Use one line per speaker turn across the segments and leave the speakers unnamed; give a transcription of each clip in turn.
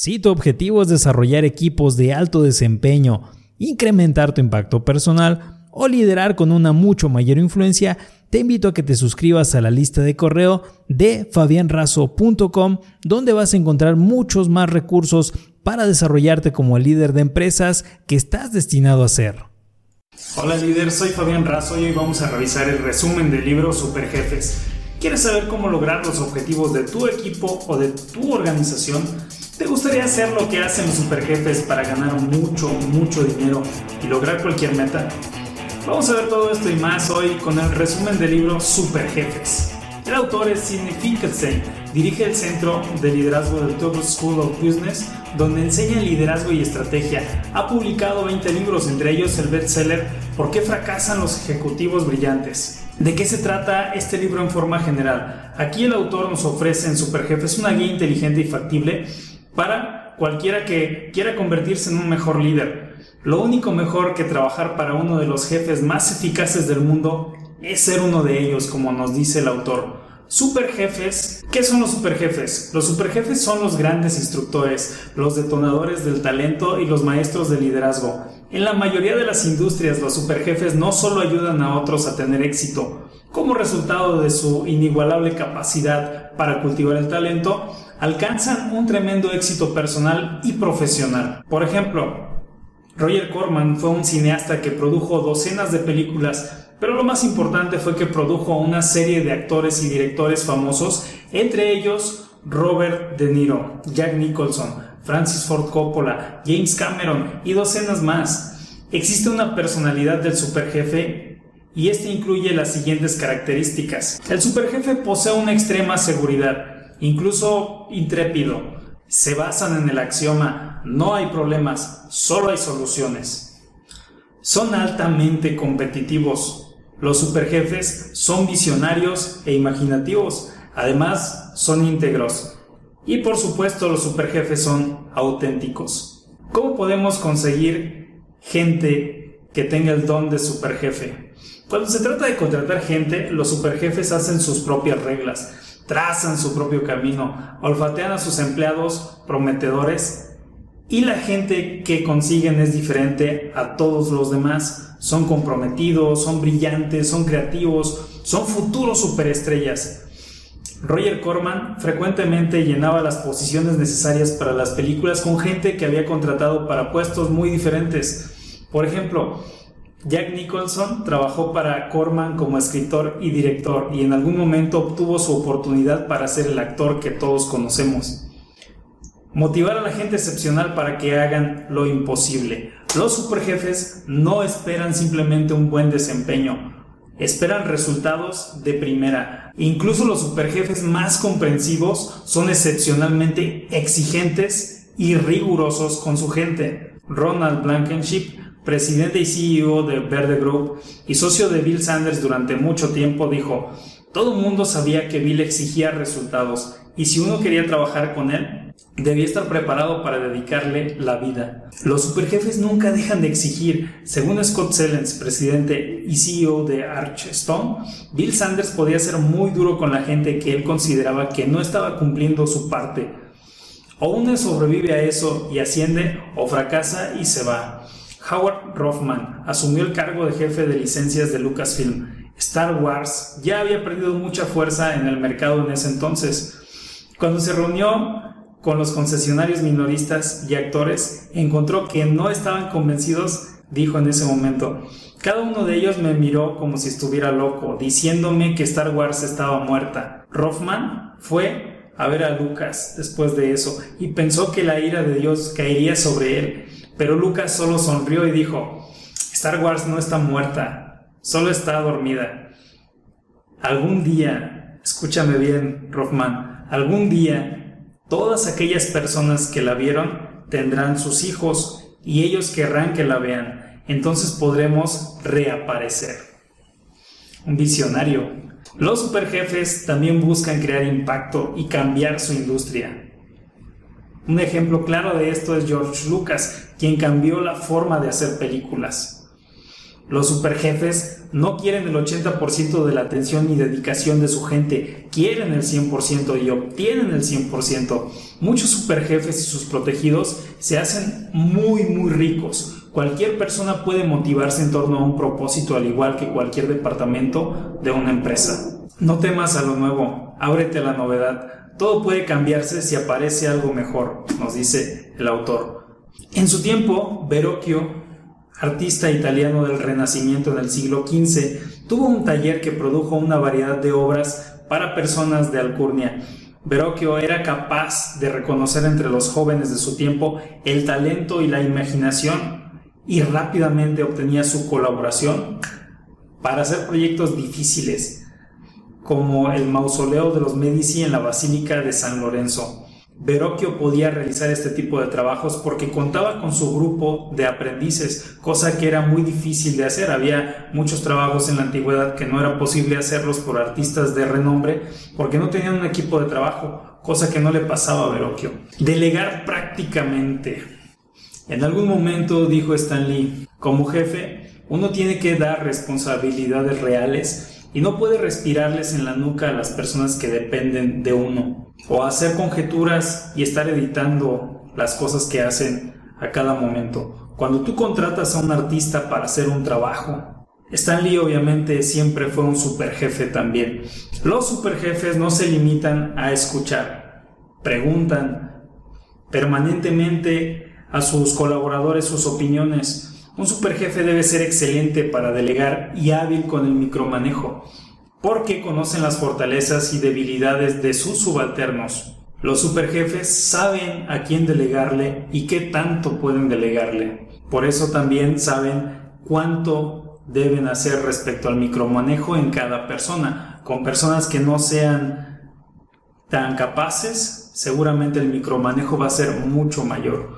Si tu objetivo es desarrollar equipos de alto desempeño, incrementar tu impacto personal o liderar con una mucho mayor influencia, te invito a que te suscribas a la lista de correo de fabianrazo.com, donde vas a encontrar muchos más recursos para desarrollarte como líder de empresas que estás destinado a ser.
Hola líder, soy Fabián Razo y hoy vamos a revisar el resumen del libro Superjefes. ¿Quieres saber cómo lograr los objetivos de tu equipo o de tu organización? ¿Te gustaría hacer lo que hacen los superjefes para ganar mucho, mucho dinero y lograr cualquier meta? Vamos a ver todo esto y más hoy con el resumen del libro Superjefes. El autor es Sidney Finkelstein, dirige el Centro de Liderazgo del Tokyo School of Business, donde enseña liderazgo y estrategia. Ha publicado 20 libros, entre ellos el bestseller ¿Por qué fracasan los ejecutivos brillantes? ¿De qué se trata este libro en forma general? Aquí el autor nos ofrece en Superjefes una guía inteligente y factible para cualquiera que quiera convertirse en un mejor líder. Lo único mejor que trabajar para uno de los jefes más eficaces del mundo es ser uno de ellos, como nos dice el autor. Superjefes. ¿Qué son los superjefes? Los superjefes son los grandes instructores, los detonadores del talento y los maestros de liderazgo. En la mayoría de las industrias, los superjefes no solo ayudan a otros a tener éxito, como resultado de su inigualable capacidad para cultivar el talento, alcanzan un tremendo éxito personal y profesional. Por ejemplo, Roger Corman fue un cineasta que produjo docenas de películas pero lo más importante fue que produjo una serie de actores y directores famosos, entre ellos Robert De Niro, Jack Nicholson, Francis Ford Coppola, James Cameron y docenas más. Existe una personalidad del superjefe y este incluye las siguientes características. El superjefe posee una extrema seguridad, incluso intrépido. Se basan en el axioma no hay problemas, solo hay soluciones. Son altamente competitivos, los superjefes son visionarios e imaginativos, además son íntegros. Y por supuesto los superjefes son auténticos. ¿Cómo podemos conseguir gente que tenga el don de superjefe? Cuando se trata de contratar gente, los superjefes hacen sus propias reglas, trazan su propio camino, olfatean a sus empleados prometedores y la gente que consiguen es diferente a todos los demás son comprometidos, son brillantes, son creativos, son futuros superestrellas. Roger Corman frecuentemente llenaba las posiciones necesarias para las películas con gente que había contratado para puestos muy diferentes. Por ejemplo, Jack Nicholson trabajó para Corman como escritor y director y en algún momento obtuvo su oportunidad para ser el actor que todos conocemos. Motivar a la gente excepcional para que hagan lo imposible. Los superjefes no esperan simplemente un buen desempeño, esperan resultados de primera. Incluso los superjefes más comprensivos son excepcionalmente exigentes y rigurosos con su gente. Ronald Blankenship, presidente y CEO de Verde Group y socio de Bill Sanders durante mucho tiempo, dijo, todo el mundo sabía que Bill exigía resultados y si uno quería trabajar con él, debía estar preparado para dedicarle la vida. Los superjefes nunca dejan de exigir. Según Scott Sellens, presidente y CEO de Archstone, Bill Sanders podía ser muy duro con la gente que él consideraba que no estaba cumpliendo su parte. O uno sobrevive a eso y asciende, o fracasa y se va. Howard Rothman asumió el cargo de jefe de licencias de Lucasfilm. Star Wars ya había perdido mucha fuerza en el mercado en ese entonces. Cuando se reunió con los concesionarios minoristas y actores, encontró que no estaban convencidos, dijo en ese momento. Cada uno de ellos me miró como si estuviera loco, diciéndome que Star Wars estaba muerta. Rothman fue a ver a Lucas después de eso y pensó que la ira de Dios caería sobre él, pero Lucas solo sonrió y dijo, Star Wars no está muerta, solo está dormida. Algún día, escúchame bien, Rothman, algún día Todas aquellas personas que la vieron tendrán sus hijos y ellos querrán que la vean. Entonces podremos reaparecer. Un visionario. Los superjefes también buscan crear impacto y cambiar su industria. Un ejemplo claro de esto es George Lucas, quien cambió la forma de hacer películas. Los superjefes no quieren el 80% de la atención y dedicación de su gente, quieren el 100% y obtienen el 100%. Muchos superjefes y sus protegidos se hacen muy muy ricos. Cualquier persona puede motivarse en torno a un propósito al igual que cualquier departamento de una empresa. No temas a lo nuevo, ábrete a la novedad. Todo puede cambiarse si aparece algo mejor, nos dice el autor. En su tiempo, Verocchio artista italiano del Renacimiento en el siglo XV, tuvo un taller que produjo una variedad de obras para personas de alcurnia. Verocchio era capaz de reconocer entre los jóvenes de su tiempo el talento y la imaginación y rápidamente obtenía su colaboración para hacer proyectos difíciles como el mausoleo de los Medici en la Basílica de San Lorenzo. Verocchio podía realizar este tipo de trabajos porque contaba con su grupo de aprendices, cosa que era muy difícil de hacer. Había muchos trabajos en la antigüedad que no era posible hacerlos por artistas de renombre porque no tenían un equipo de trabajo, cosa que no le pasaba a Verocchio. Delegar prácticamente. En algún momento dijo Stan Lee, como jefe, uno tiene que dar responsabilidades reales y no puede respirarles en la nuca a las personas que dependen de uno o hacer conjeturas y estar editando las cosas que hacen a cada momento. Cuando tú contratas a un artista para hacer un trabajo, Stan Lee obviamente siempre fue un super jefe también. Los super jefes no se limitan a escuchar, preguntan permanentemente a sus colaboradores sus opiniones, un superjefe debe ser excelente para delegar y hábil con el micromanejo, porque conocen las fortalezas y debilidades de sus subalternos. Los superjefes saben a quién delegarle y qué tanto pueden delegarle. Por eso también saben cuánto deben hacer respecto al micromanejo en cada persona. Con personas que no sean tan capaces, seguramente el micromanejo va a ser mucho mayor.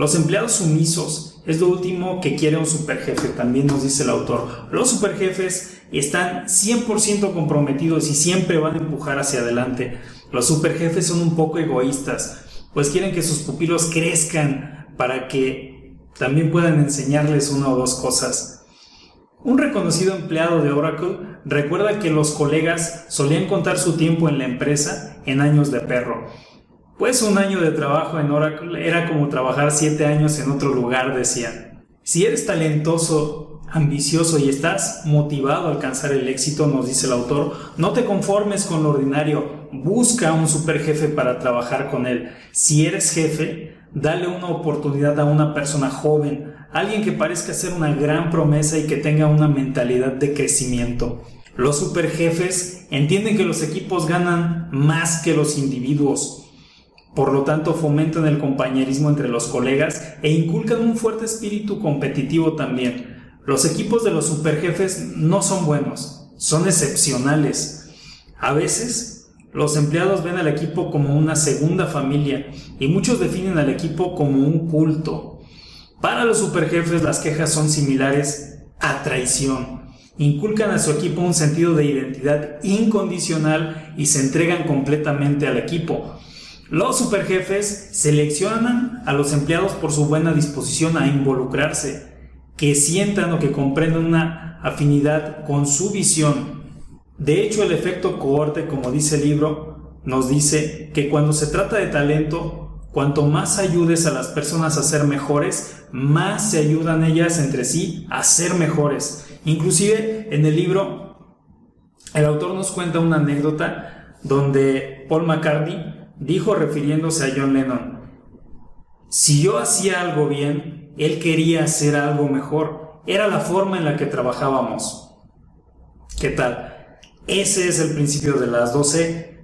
Los empleados sumisos es lo último que quiere un superjefe, también nos dice el autor. Los superjefes están 100% comprometidos y siempre van a empujar hacia adelante. Los superjefes son un poco egoístas, pues quieren que sus pupilos crezcan para que también puedan enseñarles una o dos cosas. Un reconocido empleado de Oracle recuerda que los colegas solían contar su tiempo en la empresa en años de perro pues un año de trabajo en Oracle era como trabajar siete años en otro lugar, decían. Si eres talentoso, ambicioso y estás motivado a alcanzar el éxito, nos dice el autor, no te conformes con lo ordinario, busca un super jefe para trabajar con él. Si eres jefe, dale una oportunidad a una persona joven, alguien que parezca ser una gran promesa y que tenga una mentalidad de crecimiento. Los superjefes entienden que los equipos ganan más que los individuos por lo tanto, fomentan el compañerismo entre los colegas e inculcan un fuerte espíritu competitivo también. Los equipos de los superjefes no son buenos, son excepcionales. A veces, los empleados ven al equipo como una segunda familia y muchos definen al equipo como un culto. Para los superjefes las quejas son similares a traición. Inculcan a su equipo un sentido de identidad incondicional y se entregan completamente al equipo. Los superjefes seleccionan a los empleados por su buena disposición a involucrarse, que sientan o que comprendan una afinidad con su visión. De hecho, el efecto cohorte, como dice el libro, nos dice que cuando se trata de talento, cuanto más ayudes a las personas a ser mejores, más se ayudan ellas entre sí a ser mejores. Inclusive en el libro, el autor nos cuenta una anécdota donde Paul McCartney dijo refiriéndose a John Lennon, si yo hacía algo bien, él quería hacer algo mejor. Era la forma en la que trabajábamos. ¿Qué tal? Ese es el principio de las 2C.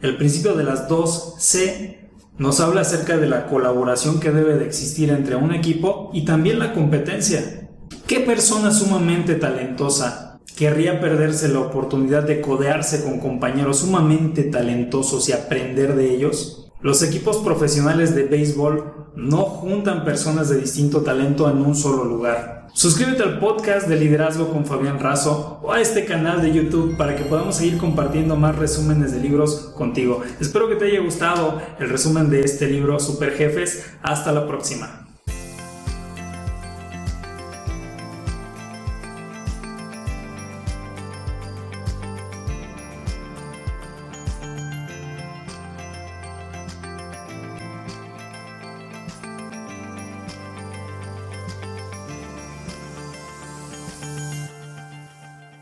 El principio de las 2C nos habla acerca de la colaboración que debe de existir entre un equipo y también la competencia. ¿Qué persona sumamente talentosa querría perderse la oportunidad de codearse con compañeros sumamente talentosos y aprender de ellos? Los equipos profesionales de béisbol no juntan personas de distinto talento en un solo lugar. Suscríbete al podcast de liderazgo con Fabián Razo o a este canal de YouTube para que podamos seguir compartiendo más resúmenes de libros contigo. Espero que te haya gustado el resumen de este libro Super Jefes. Hasta la próxima.